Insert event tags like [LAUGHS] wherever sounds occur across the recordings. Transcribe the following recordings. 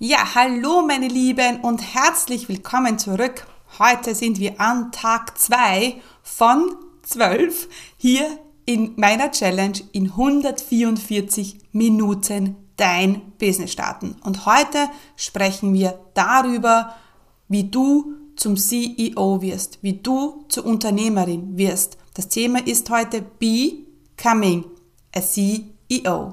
Ja, hallo meine Lieben und herzlich willkommen zurück. Heute sind wir an Tag 2 von 12 hier in meiner Challenge in 144 Minuten dein Business starten. Und heute sprechen wir darüber, wie du zum CEO wirst, wie du zur Unternehmerin wirst. Das Thema ist heute Becoming a CEO.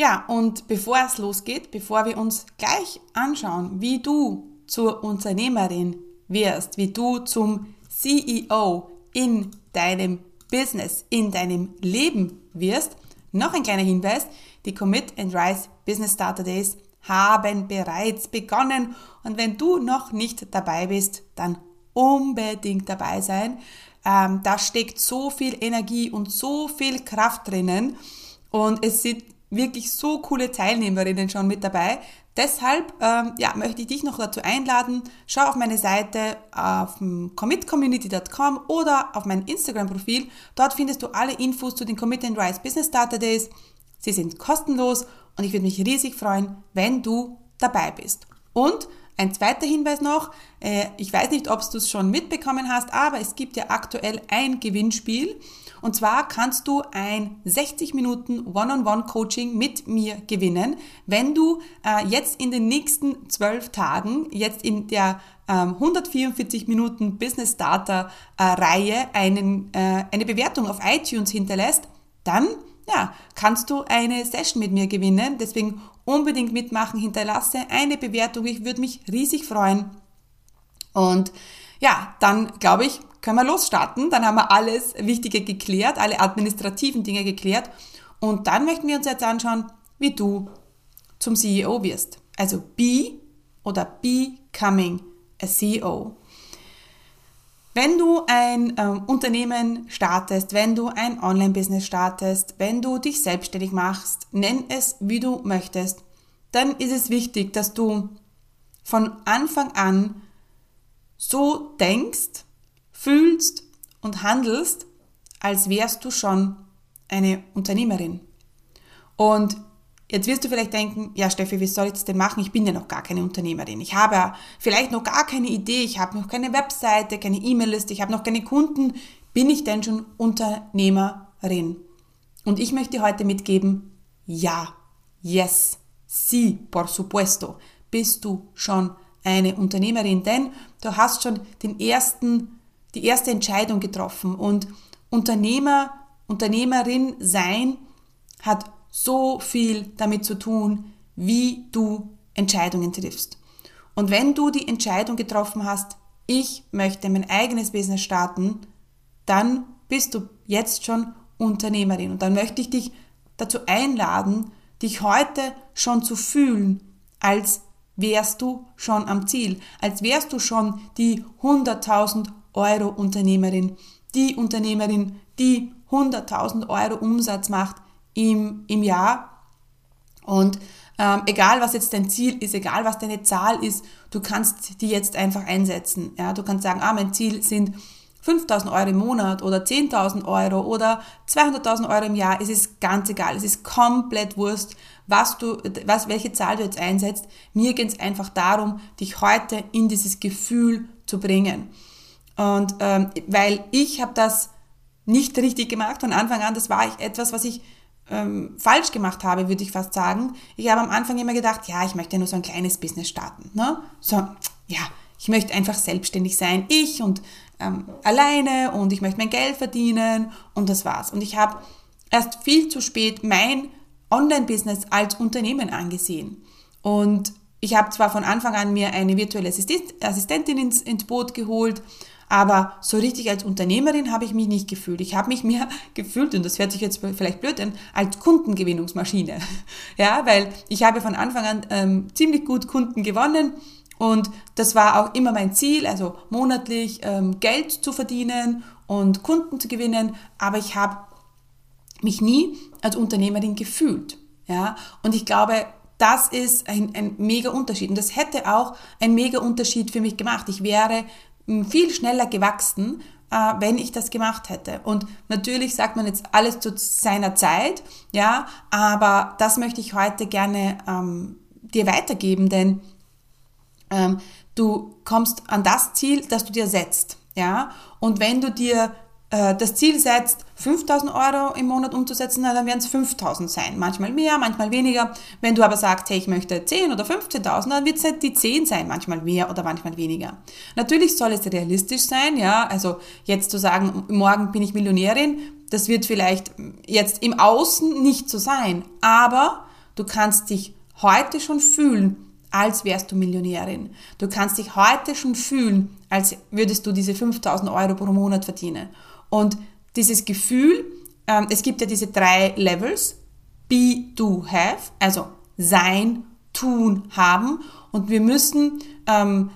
Ja, und bevor es losgeht, bevor wir uns gleich anschauen, wie du zur Unternehmerin wirst, wie du zum CEO in deinem Business, in deinem Leben wirst, noch ein kleiner Hinweis, die Commit and Rise Business Starter Days haben bereits begonnen. Und wenn du noch nicht dabei bist, dann unbedingt dabei sein. Ähm, da steckt so viel Energie und so viel Kraft drinnen. Und es sind wirklich so coole Teilnehmerinnen schon mit dabei. Deshalb ähm, ja, möchte ich dich noch dazu einladen, schau auf meine Seite auf commitcommunity.com oder auf mein Instagram-Profil. Dort findest du alle Infos zu den Commit and Rise Business Starter Days. Sie sind kostenlos und ich würde mich riesig freuen, wenn du dabei bist. Und ein zweiter Hinweis noch, äh, ich weiß nicht, ob du es schon mitbekommen hast, aber es gibt ja aktuell ein Gewinnspiel. Und zwar kannst du ein 60 Minuten One-on-One-Coaching mit mir gewinnen, wenn du äh, jetzt in den nächsten 12 Tagen, jetzt in der 144 ähm, Minuten Business Starter äh, Reihe einen, eine Bewertung auf iTunes hinterlässt, dann ja, kannst du eine Session mit mir gewinnen. Deswegen unbedingt mitmachen, hinterlasse eine Bewertung. Ich würde mich riesig freuen. Und ja, dann glaube ich, können wir losstarten. Dann haben wir alles Wichtige geklärt, alle administrativen Dinge geklärt. Und dann möchten wir uns jetzt anschauen, wie du zum CEO wirst. Also be oder becoming a CEO. Wenn du ein ähm, Unternehmen startest, wenn du ein Online-Business startest, wenn du dich selbstständig machst, nenn es wie du möchtest, dann ist es wichtig, dass du von Anfang an so denkst, fühlst und handelst, als wärst du schon eine Unternehmerin. Und Jetzt wirst du vielleicht denken, ja Steffi, wie soll ich das denn machen? Ich bin ja noch gar keine Unternehmerin. Ich habe ja vielleicht noch gar keine Idee, ich habe noch keine Webseite, keine E-Mail-Liste, ich habe noch keine Kunden. Bin ich denn schon Unternehmerin? Und ich möchte heute mitgeben, ja, yes, sí, por supuesto, bist du schon eine Unternehmerin, denn du hast schon den ersten, die erste Entscheidung getroffen und Unternehmer, Unternehmerin sein hat so viel damit zu tun, wie du Entscheidungen triffst. Und wenn du die Entscheidung getroffen hast, ich möchte mein eigenes Business starten, dann bist du jetzt schon Unternehmerin. Und dann möchte ich dich dazu einladen, dich heute schon zu fühlen, als wärst du schon am Ziel, als wärst du schon die 100.000 Euro Unternehmerin, die Unternehmerin, die 100.000 Euro Umsatz macht im, im Jahr. Und ähm, egal, was jetzt dein Ziel ist, egal, was deine Zahl ist, du kannst die jetzt einfach einsetzen. Ja? Du kannst sagen, ah, mein Ziel sind 5000 Euro im Monat oder 10.000 Euro oder 200.000 Euro im Jahr. Es ist ganz egal. Es ist komplett Wurst, was du, was, welche Zahl du jetzt einsetzt. Mir geht es einfach darum, dich heute in dieses Gefühl zu bringen. Und ähm, weil ich habe das nicht richtig gemacht von Anfang an. Das war ich etwas, was ich ähm, falsch gemacht habe, würde ich fast sagen. Ich habe am Anfang immer gedacht, ja, ich möchte nur so ein kleines Business starten. Ne? So, ja, ich möchte einfach selbstständig sein, ich und ähm, alleine und ich möchte mein Geld verdienen und das war's. Und ich habe erst viel zu spät mein Online-Business als Unternehmen angesehen. Und ich habe zwar von Anfang an mir eine virtuelle Assistentin ins, ins Boot geholt, Aber so richtig als Unternehmerin habe ich mich nicht gefühlt. Ich habe mich mehr [LAUGHS] gefühlt, und das hört sich jetzt vielleicht blöd an, als Kundengewinnungsmaschine. [LAUGHS] Ja, weil ich habe von Anfang an ähm, ziemlich gut Kunden gewonnen und das war auch immer mein Ziel, also monatlich ähm, Geld zu verdienen und Kunden zu gewinnen, aber ich habe mich nie als Unternehmerin gefühlt. Ja? Und ich glaube, das ist ein, ein mega Unterschied. Und das hätte auch ein mega Unterschied für mich gemacht. Ich wäre viel schneller gewachsen, äh, wenn ich das gemacht hätte. Und natürlich sagt man jetzt alles zu seiner Zeit, ja, aber das möchte ich heute gerne ähm, dir weitergeben, denn ähm, du kommst an das Ziel, das du dir setzt. Ja? Und wenn du dir äh, das Ziel setzt, 5000 Euro im Monat umzusetzen, dann werden es 5000 sein. Manchmal mehr, manchmal weniger. Wenn du aber sagst, hey, ich möchte 10 oder 15.000, dann wird es die 10 sein, manchmal mehr oder manchmal weniger. Natürlich soll es realistisch sein, ja. Also jetzt zu sagen, morgen bin ich Millionärin, das wird vielleicht jetzt im Außen nicht so sein. Aber du kannst dich heute schon fühlen, als wärst du Millionärin. Du kannst dich heute schon fühlen, als würdest du diese 5000 Euro pro Monat verdienen. Und dieses Gefühl, ähm, es gibt ja diese drei Levels, be, do, have, also sein, tun, haben. Und wir müssen ähm,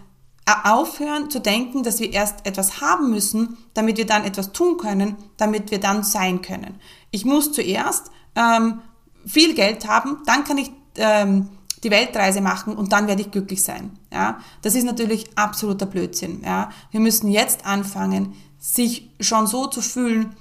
aufhören zu denken, dass wir erst etwas haben müssen, damit wir dann etwas tun können, damit wir dann sein können. Ich muss zuerst ähm, viel Geld haben, dann kann ich ähm, die Weltreise machen und dann werde ich glücklich sein. Ja, das ist natürlich absoluter Blödsinn. Ja, wir müssen jetzt anfangen, sich schon so zu fühlen,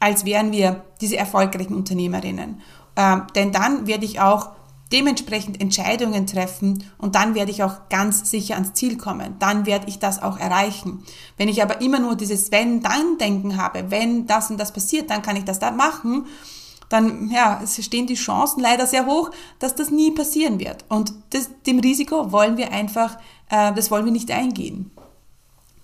als wären wir diese erfolgreichen Unternehmerinnen. Ähm, denn dann werde ich auch dementsprechend Entscheidungen treffen und dann werde ich auch ganz sicher ans Ziel kommen. Dann werde ich das auch erreichen. Wenn ich aber immer nur dieses Wenn-Dann-Denken habe, wenn das und das passiert, dann kann ich das da machen dann ja, es stehen die Chancen leider sehr hoch, dass das nie passieren wird. Und das, dem Risiko wollen wir einfach, äh, das wollen wir nicht eingehen.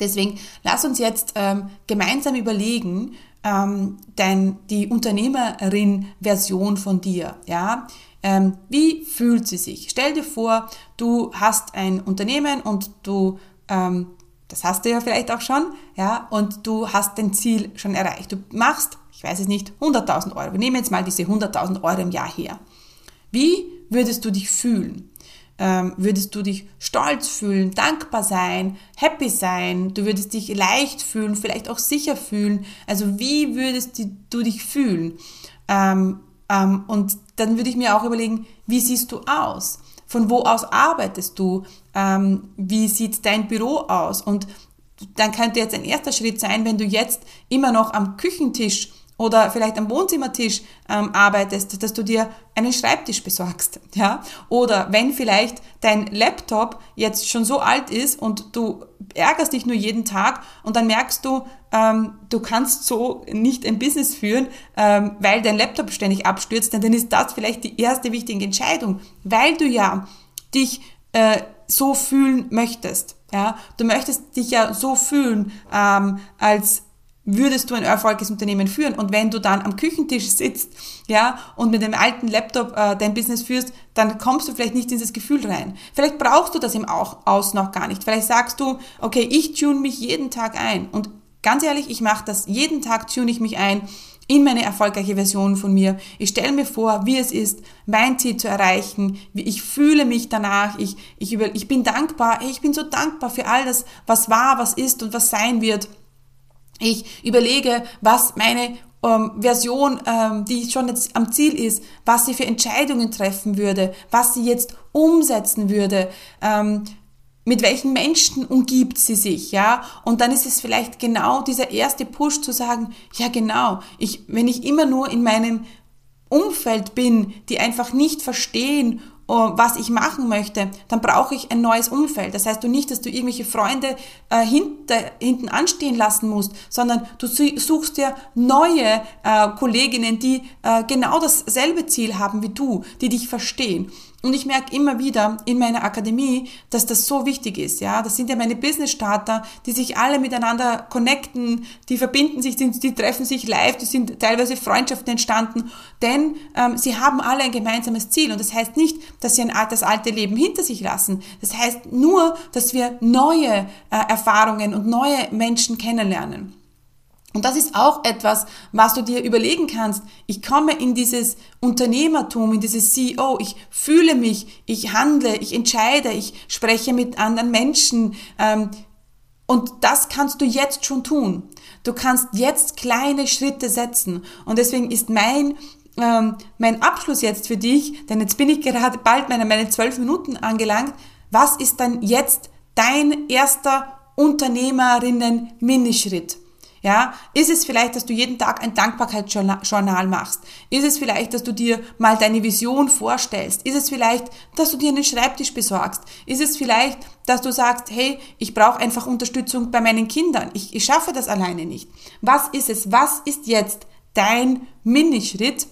Deswegen lass uns jetzt ähm, gemeinsam überlegen, ähm, dein, die Unternehmerin-Version von dir. Ja? Ähm, wie fühlt sie sich? Stell dir vor, du hast ein Unternehmen und du ähm, das hast du ja vielleicht auch schon, ja, und du hast dein Ziel schon erreicht. Du machst ich weiß es nicht, 100.000 Euro. Wir nehmen jetzt mal diese 100.000 Euro im Jahr her. Wie würdest du dich fühlen? Ähm, würdest du dich stolz fühlen, dankbar sein, happy sein, du würdest dich leicht fühlen, vielleicht auch sicher fühlen. Also wie würdest du dich fühlen? Ähm, ähm, und dann würde ich mir auch überlegen, wie siehst du aus? Von wo aus arbeitest du? Ähm, wie sieht dein Büro aus? Und dann könnte jetzt ein erster Schritt sein, wenn du jetzt immer noch am Küchentisch oder vielleicht am Wohnzimmertisch ähm, arbeitest, dass du dir einen Schreibtisch besorgst, ja? Oder wenn vielleicht dein Laptop jetzt schon so alt ist und du ärgerst dich nur jeden Tag und dann merkst du, ähm, du kannst so nicht ein Business führen, ähm, weil dein Laptop ständig abstürzt, dann ist das vielleicht die erste wichtige Entscheidung, weil du ja dich äh, so fühlen möchtest. Ja, du möchtest dich ja so fühlen, ähm, als würdest du ein erfolgreiches Unternehmen führen. Und wenn du dann am Küchentisch sitzt, ja, und mit dem alten Laptop äh, dein Business führst, dann kommst du vielleicht nicht in das Gefühl rein. Vielleicht brauchst du das im Aus noch gar nicht. Vielleicht sagst du, okay, ich tune mich jeden Tag ein. Und ganz ehrlich, ich mache das jeden Tag, tune ich mich ein in meine erfolgreiche Version von mir. Ich stelle mir vor, wie es ist, mein Ziel zu erreichen. Wie ich fühle mich danach. Ich, ich, über, ich bin dankbar. Ich bin so dankbar für all das, was war, was ist und was sein wird. Ich überlege, was meine ähm, Version, ähm, die schon jetzt am Ziel ist, was sie für Entscheidungen treffen würde, was sie jetzt umsetzen würde, ähm, mit welchen Menschen umgibt sie sich, ja? Und dann ist es vielleicht genau dieser erste Push zu sagen, ja genau, ich, wenn ich immer nur in meinem Umfeld bin, die einfach nicht verstehen was ich machen möchte, dann brauche ich ein neues Umfeld. Das heißt du nicht, dass du irgendwelche Freunde äh, hinter, hinten anstehen lassen musst, sondern du suchst dir neue äh, Kolleginnen, die äh, genau dasselbe Ziel haben wie du, die dich verstehen. Und ich merke immer wieder in meiner Akademie, dass das so wichtig ist. Ja, das sind ja meine Business-Starter, die sich alle miteinander connecten, die verbinden sich, die, die treffen sich live, die sind teilweise Freundschaften entstanden, denn ähm, sie haben alle ein gemeinsames Ziel. Und das heißt nicht, dass sie ein, das alte Leben hinter sich lassen. Das heißt nur, dass wir neue äh, Erfahrungen und neue Menschen kennenlernen. Und das ist auch etwas, was du dir überlegen kannst. Ich komme in dieses Unternehmertum, in dieses CEO, ich fühle mich, ich handle, ich entscheide, ich spreche mit anderen Menschen. Ähm, und das kannst du jetzt schon tun. Du kannst jetzt kleine Schritte setzen. Und deswegen ist mein, ähm, mein Abschluss jetzt für dich, denn jetzt bin ich gerade bald meine, meine zwölf Minuten angelangt. Was ist dann jetzt dein erster Unternehmerinnen-Minischritt? Ja, ist es vielleicht, dass du jeden Tag ein Dankbarkeitsjournal machst? Ist es vielleicht, dass du dir mal deine Vision vorstellst? Ist es vielleicht, dass du dir einen Schreibtisch besorgst? Ist es vielleicht, dass du sagst, hey, ich brauche einfach Unterstützung bei meinen Kindern. Ich, ich schaffe das alleine nicht. Was ist es? Was ist jetzt dein Minischritt,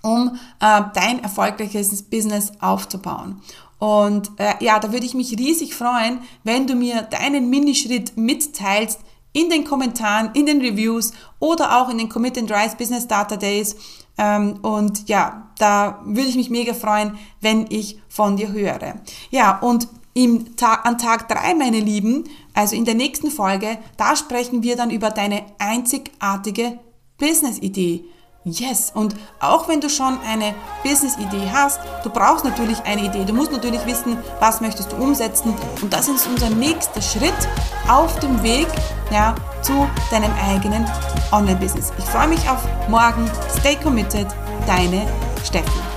um äh, dein erfolgreiches Business aufzubauen? Und äh, ja, da würde ich mich riesig freuen, wenn du mir deinen Minischritt mitteilst, in den Kommentaren, in den Reviews oder auch in den Commit and Rise Business Data Days. Ähm, und ja, da würde ich mich mega freuen, wenn ich von dir höre. Ja, und im Tag, an Tag drei, meine Lieben, also in der nächsten Folge, da sprechen wir dann über deine einzigartige Business-Idee. Yes, und auch wenn du schon eine Business-Idee hast, du brauchst natürlich eine Idee. Du musst natürlich wissen, was möchtest du umsetzen. Und das ist unser nächster Schritt auf dem Weg ja, zu deinem eigenen Online-Business. Ich freue mich auf morgen. Stay committed, deine Steffi.